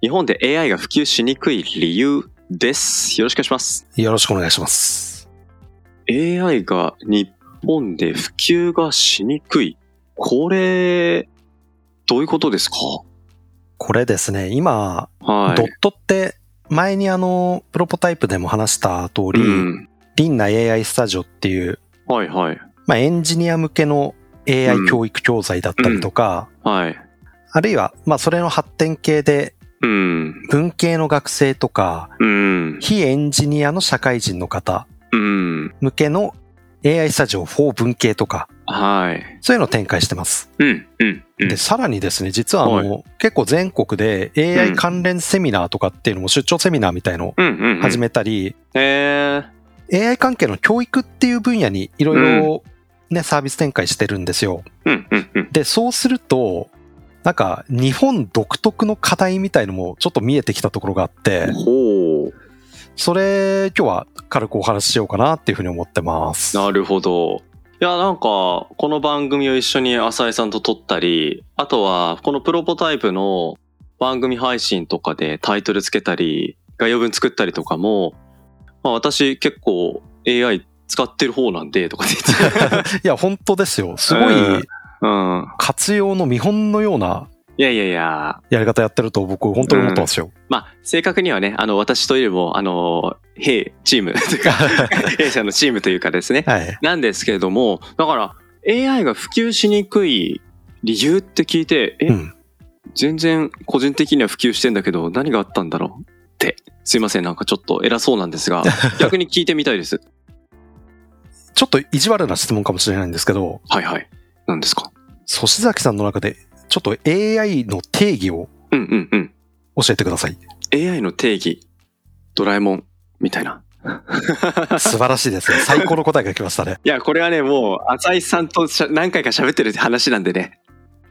日本で AI が普及しにくい理由です。よろしくお願いします。よろしくお願いします。AI が日本で普及がしにくい。これ、どういうことですか？これですね、今、はい。ドットって、前にあの、プロポタイプでも話した通り、うん。リンナ AI スタジオっていう、はいはい。まあ、エンジニア向けのう AI ん教育教材だったりとか、はい。あるいは、まあ、それの発展系で、うん。文系の学生とか、うん。非エンジニアの社会人の方うん。向けの AI スタジオ4文系とか、はい。そういうのを展開してます。うん。うん。うんで、さらにですね、実はあの、結構全国で AI 関連セミナーとかっていうのも出張セミナーみたいのをうん。うん。始めたり、えー。AI 関係の教育っていう分野にいろいろね、サービス展開してるんですよ。うん。うん。うん。で、そうすると、なんか日本独特の課題みたいのもちょっと見えてきたところがあって。それ今日は軽くお話ししようかなっていうふうに思ってます。なるほど。いや、なんか、この番組を一緒に浅井さんと撮ったり、あとは、このプロポタイプの番組配信とかでタイトルつけたり、概要文作ったりとかも、まあ私結構 AI 使ってる方なんで、とかって言って。いや、本当ですよ。すごいうん。活用の見本のようないやいやいや、やり方やってると僕本当に思ってますよ。まあ、正確にはね、あの、私というよりも、あの、弊チームというか、弊社のチームというかですね、はい。なんですけれども、だから、AI が普及しにくい理由って聞いて、え、うん。全然個人的には普及してんだけど、何があったんだろう？って。すいません、なんかちょっと偉そうなんですが、逆に聞いてみたいです。ちょっと意地悪な質問かもしれないんですけど、はいはい。何ですか？粗志崎さんの中でちょっと AI の定義をうんうんうん。教えてください。AI の定義、ドラえもん、みたいな。素晴らしいですね。最高の答えが来ましたね。いや、これはね、もう、浅井さんとしゃ何回か喋ってる話なんでね。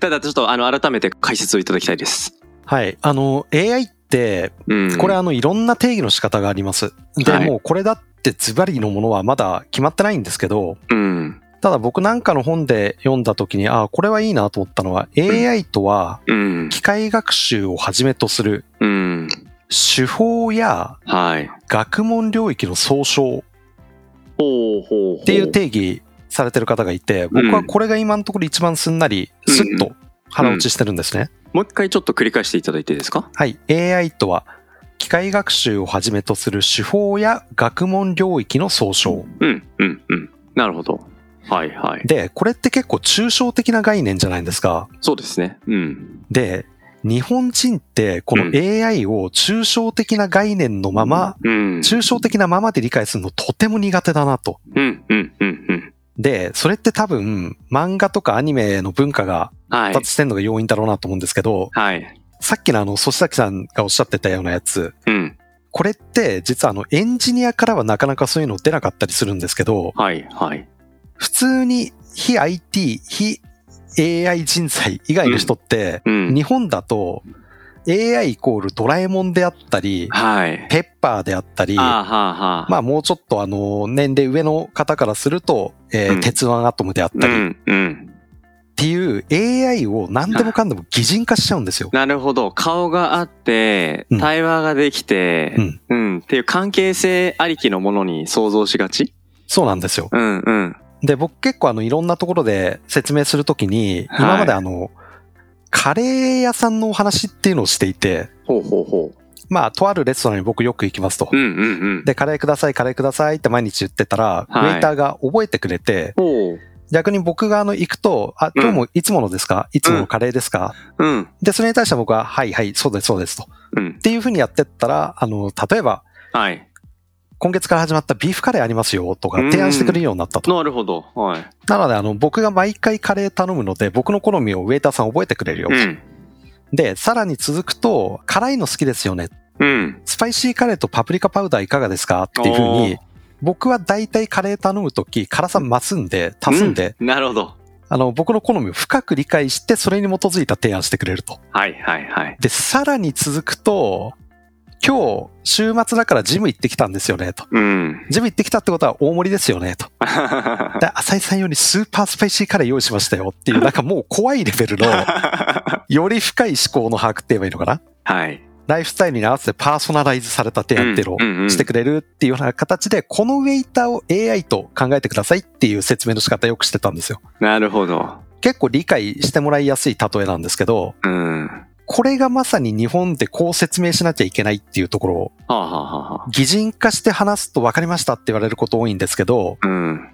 ただ、ちょっと、あの、改めて解説をいただきたいです。はい。あの、AI って、うん。これあの、いろんな定義の仕方があります。で、はいもうこれだってズバリのものはまだ決まってないんですけど、うん。ただ僕なんかの本で読んだ時に、ああ、これはいいなと思ったのは、AI とはうん。機械学習をはじめとするうん。手法やはい。学問領域の総称。っていう定義されてる方がいて、僕はこれが今のところ一番すんなり、スッと腹落ちしてるんですね。もう一回ちょっと繰り返していただいていいですか？はい。AI とは、機械学習をはじめとする手法や学問領域の総称。うん、うん、うん。なるほど。はい、はい。で、これって結構抽象的な概念じゃないですか。そうですね。うん。で、日本人ってこのうん AI を抽象的な概念のまま、うん。抽象的なままで理解するのとても苦手だなと。うん、うん、うん、うん。で、それって多分漫画とかアニメの文化がはい発。達してんのが要因だろうなと思うんですけど、はい。さっきのあの、粗崎さんがおっしゃってたようなやつ、うん。これって実はあのエンジニアからはなかなかそういうの出なかったりするんですけど、はい、はい。普通に非 IT、非 AI 人材以外の人って、うん。日本だと AI イコールドラえもんであったり、はい。ペッパーであったり、あーはあ、はあ。まあもうちょっとあの年齢上の方からすると、えーうん鉄腕アトムであったりっ。ていう AI を何でもかんでも擬人化しちゃうんですよ。なるほど。顔があってうん、対話ができて、うんうん。っていう関係性ありきのものに想像しがち？そうなんですよ。うん、うん。で、僕結構あのいろんなところで説明するときに、はい今まであの、カレー屋さんのお話っていうのをしていて、ほうほうほう。まあ、とあるレストランに僕よく行きますとう。ん、うん、うん。で、カレーください、カレーくださいって毎日言ってたら、はいウェイターが覚えてくれて、ほう。逆に僕があの行くと、あ、今日もいつものですか、いつものカレーですか、うん、で、それに対して僕は、はいはい、そうです、そうですと。うん。っていうふうにやってったら、あの、例えば、はい。今月から始まったビーフカレーありますよとか提案してくれるようになったと。なるほど。はい。なので、あの、僕が毎回カレー頼むので、僕の好みをウェイターさん覚えてくれるよ。うん。で、さらに続くと、辛いの好きですよね。うん。スパイシーカレーとパプリカパウダーいかがですかっていうふうに、僕は大体カレー頼むとき、辛さ増すんで、足すんで、なるほど。あの、僕の好みを深く理解して、それに基づいた提案してくれると。はいはいはい。で、さらに続くと、今日、週末だからジム行ってきたんですよね、と。うん。ジム行ってきたってことは大盛りですよね、と。で、浅井さんよりスーパースパイシーカレー用意しましたよっていう、なんかもう怖いレベルの、より深い思考の把握って言えばいいのかな？はい。ライフスタイルに合わせてパーソナライズされた提案っていうのをしてくれるっていうような形で、このウェイターを AI と考えてくださいっていう説明の仕方よくしてたんですよ。なるほど。結構理解してもらいやすい例えなんですけど、うん。これがまさに日本でこう説明しなきゃいけないっていうところを、はあ、はあ擬人化して話すと分かりましたって言われること多いんですけど、あ、うん。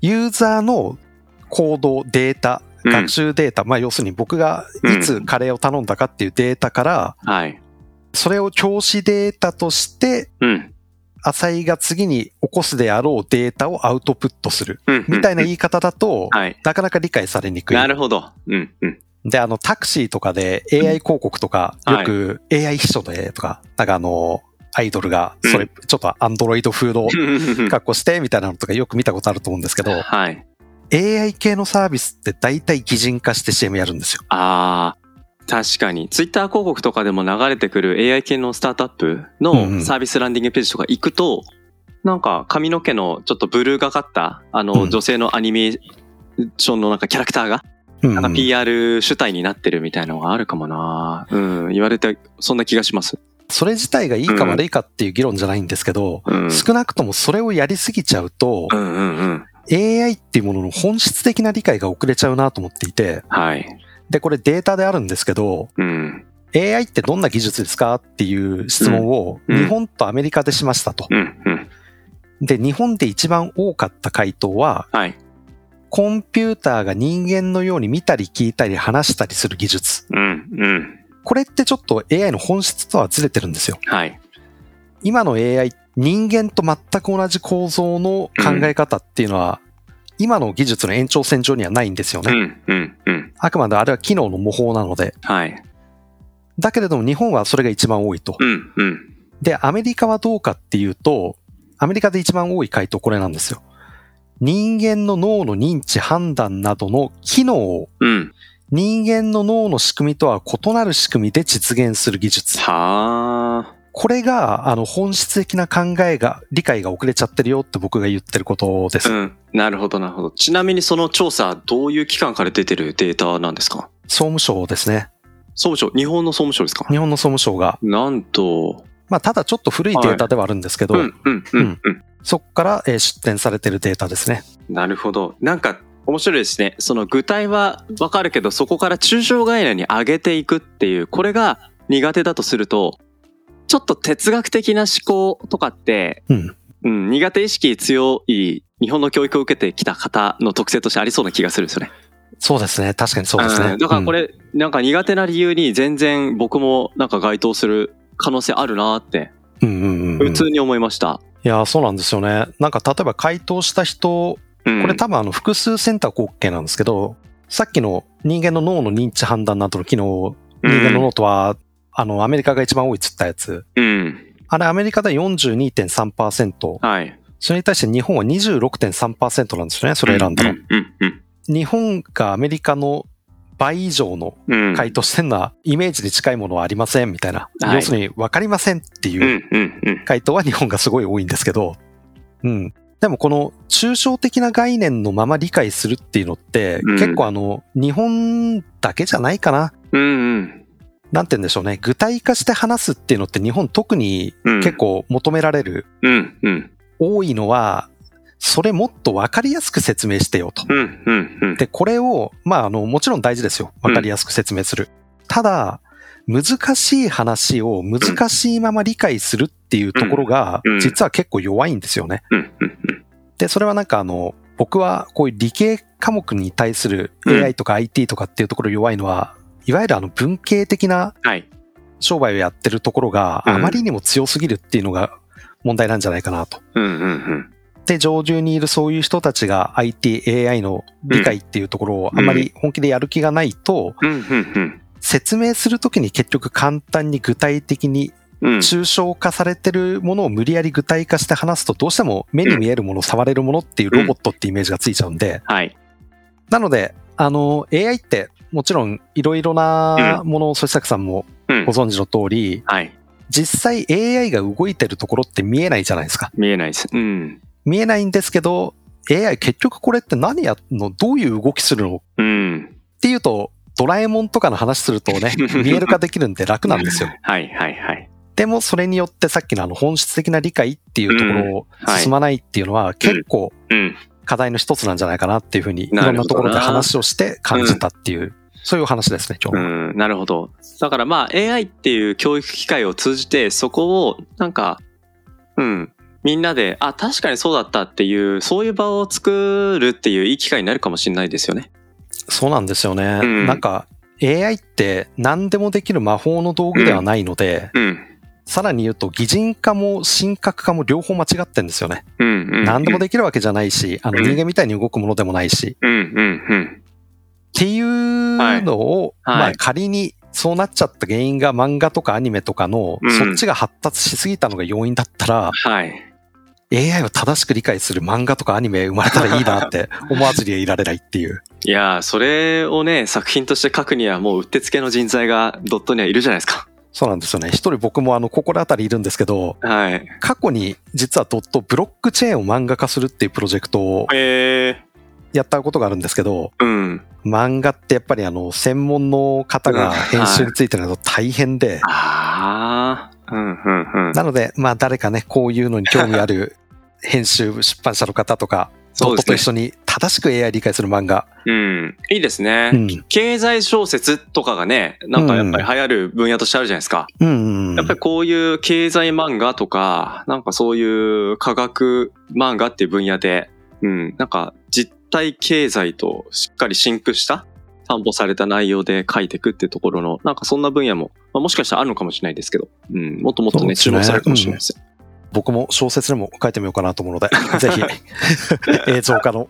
ユーザーの行動、データ、うん学習データ、まあ要するに僕がいつカレーを頼んだかっていうデータから、はい。それを教師データとして、うん。浅井が次に起こすであろうデータをアウトプットする。うん。みたいな言い方だと、はい。なかなか理解されにくい。なるほど。うん。うん。で、あの、タクシーとかで AI 広告とか、うんよく AI 秘書でとか、なんかあの、アイドルが、それ、ちょっとアンドロイド風の格好してみたいなのとかよく見たことあると思うんですけど、はい。AI 系のサービスって大体擬人化して CM やるんですよ。ああ、確かに。ツイッター広告とかでも流れてくる AI 系のスタートアップのんサービスランディングページとか行くと、なんか髪の毛のちょっとブルーがかった、あの、うん女性のアニメーションのなんかキャラクターが、うんなんか PR 主体になってるみたいなのがあるかもなうん、言われて、そんな気がします。それ自体がいいかうん悪いかっていう議論じゃないんですけど、うん。少なくともそれをやりすぎちゃうとう、んうんうん。AI っていうものの本質的な理解が遅れちゃうなと思っていて、はい。で、これデータであるんですけど、うん。AI ってどんな技術ですかっていう質問をうん日本とアメリカでしましたと。うんうん。で、日本で一番多かった回答は、はい。コンピューターが人間のように見たり聞いたり話したりする技術。うんうん。これってちょっと AI の本質とはずれてるんですよ。はい。今の AI、人間と全く同じ構造の考え方っていうのは、今の技術の延長線上にはないんですよね。うんうんうん。あくまであれは機能の模倣なので。はい。だけれども日本はそれが一番多いと。うんうん。で、アメリカはどうかっていうと、アメリカで一番多い回答これなんですよ。人間の脳の認知判断などの機能をうん。人間の脳の仕組みとは異なる仕組みで実現する技術。はあ。これが、あの、本質的な考えが、理解が遅れちゃってるよって僕が言ってることです。うん。なるほど、なるほど。ちなみにその調査、どういう機関から出てるデータなんですか？総務省ですね。総務省、日本の総務省ですか？日本の総務省が。なんと、まあ、ただちょっと古いデータではあるんですけど、うん、うん、うん、うん。そこから、えー出展されてるデータですね。なるほど。なんか、面白いですね。その具体はわかるけど、そこから抽象概念に上げていくっていう、これが苦手だとすると、ちょっと哲学的な思考とかって、うん。うん、苦手意識強い日本の教育を受けてきた方の特性としてありそうな気がするんですよね。そうですね。確かにそうですね。んだからこうんれ、なんか苦手な理由に全然僕もなんか該当する可能性あるなって、うんうんうんうん普通に思いました。いや、そうなんですよね。なんか例えば回答した人、うんこれ多分あの複数選択 OK なんですけど、さっきの人間の脳の認知判断などの機能、人間の脳とは、あの、アメリカが一番多いっつったやつ。うん。あれアメリカで42.3%。はい。それに対して日本は26.3%なんですよね。それ選んだの。うん、うん、うん日本がアメリカの倍以上のうん。回答してるのは、イメージに近いものはありませんみたいな。はい要するに分かりませんっていう。回答は日本がすごい多いんですけど、うん。でもこの抽象的な概念のまま理解するっていうのって、うん結構あの、日本だけじゃないかな。うん、うん。なんて言うんでしょうね。具体化して話すっていうのって日本特にうん結構求められる、うん、うん。多いのは、それもっと分かりやすく説明してよと。うん、うん、うん。で、これを、まあ、あの、もちろん大事ですよ。分かりやすく説明する。ただ、難しい話を難しいまま理解するっていうところがうんうん、実は結構弱いんですよね。うん、うん、で、それはなんかあの、僕はこういう理系科目に対するうん AI とか IT とかっていうところ弱いのは、いわゆるあの文系的なはい。商売をやってるところがうんあまりにも強すぎるっていうのが問題なんじゃないかなと。うん、うん、うん。で、上流にいるそういう人たちが IT、AI の理解っていうところをあまり本気でやる気がないと。説明するときに結局簡単に具体的にうん。抽象化されてるものを無理やり具体化して話すと、どうしても目に見えるもの、触れるものっていうロボットってイメージがついちゃうんで、はい。なので、あの、AI ってもちろんいろいろなものを、そしさくさんもうんご。存知の通り、はい。実際 AI が動いてるところって見えないじゃないですか。見えないです。うん。見えないんですけど、AI 結局これって何やんの？どういう動きするの？っうん。ていうと、ドラえもんとかの話するとね、見える化できるんで楽なんですよ。はいはいはい。でもそれによってさっきのあの本質的な理解っていうところをはい進まないっていうのは結構うん。課題の一つなんじゃないかなっていうふうにいろんなところで話をして感じたっていう、そういうお話ですね、今日うは。ん。なるほど。だからまあ AI っていう教育機会を通じてそこをなんか、うん。みんなで、あ、確かにそうだったっていう、そういう場を作るっていういい機会になるかもしれないですよね。そうなんですよね。うんなんか AI って何でもできる魔法の道具ではないので、うん。さらに言うと擬人化も神格化も両方間違ってんですよね。うん。うん。何でもできるわけじゃないし、あのうん人間みたいに動くものでもないし、うん。うん。うん。っていうのを、はいまあ仮にそうなっちゃった原因が漫画とかアニメとかの、うんそっちが発達しすぎたのが要因だったら、はい。AI を正しく理解する漫画とかアニメ生まれたらいいなって 思わずにはいられないっていう。いやー、それをね、作品として書くにはもううってつけの人材がドットにはいるじゃないですか。そうなんですよね。一人僕もあの、心当たりいるんですけど、はい。過去に実はドットブロックチェーンを漫画化するっていうプロジェクトをへえやったことがあるんですけど、ー。うん。漫画ってやっぱりあの、専門の方が編集についてると大変で、ああ。うん、うん、うん。なので、まあ誰かね、こういうのに興味ある編集、出版社の方とか、ドットと一緒に正しく AI 理解する漫画。うん。いいですね。うん。経済小説とかがね、なんかやっぱり流行る分野としてあるじゃないですか。うんうん。やっぱりこういう経済漫画とか、なんかそういう科学漫画っていう分野で、うん、なんか実体経済としっかりシンクした担保された内容で書いていくっていうところの、なんかそんな分野も、まあ、もしかしたらあるのかもしれないですけど、うん、もっともっとね、そうですね注目されるかもしれないですよ。僕も小説でも書いてみようかなと思うので、ぜひ、映像化の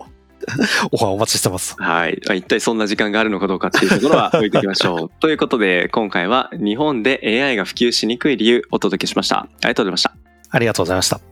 オファーお待ちしてます。はい。まあ一体そんな時間があるのかどうかっていうところは置いておきましょう。ということで、今回は日本で AI が普及しにくい理由をお届けしました。ありがとうございました。ありがとうございました。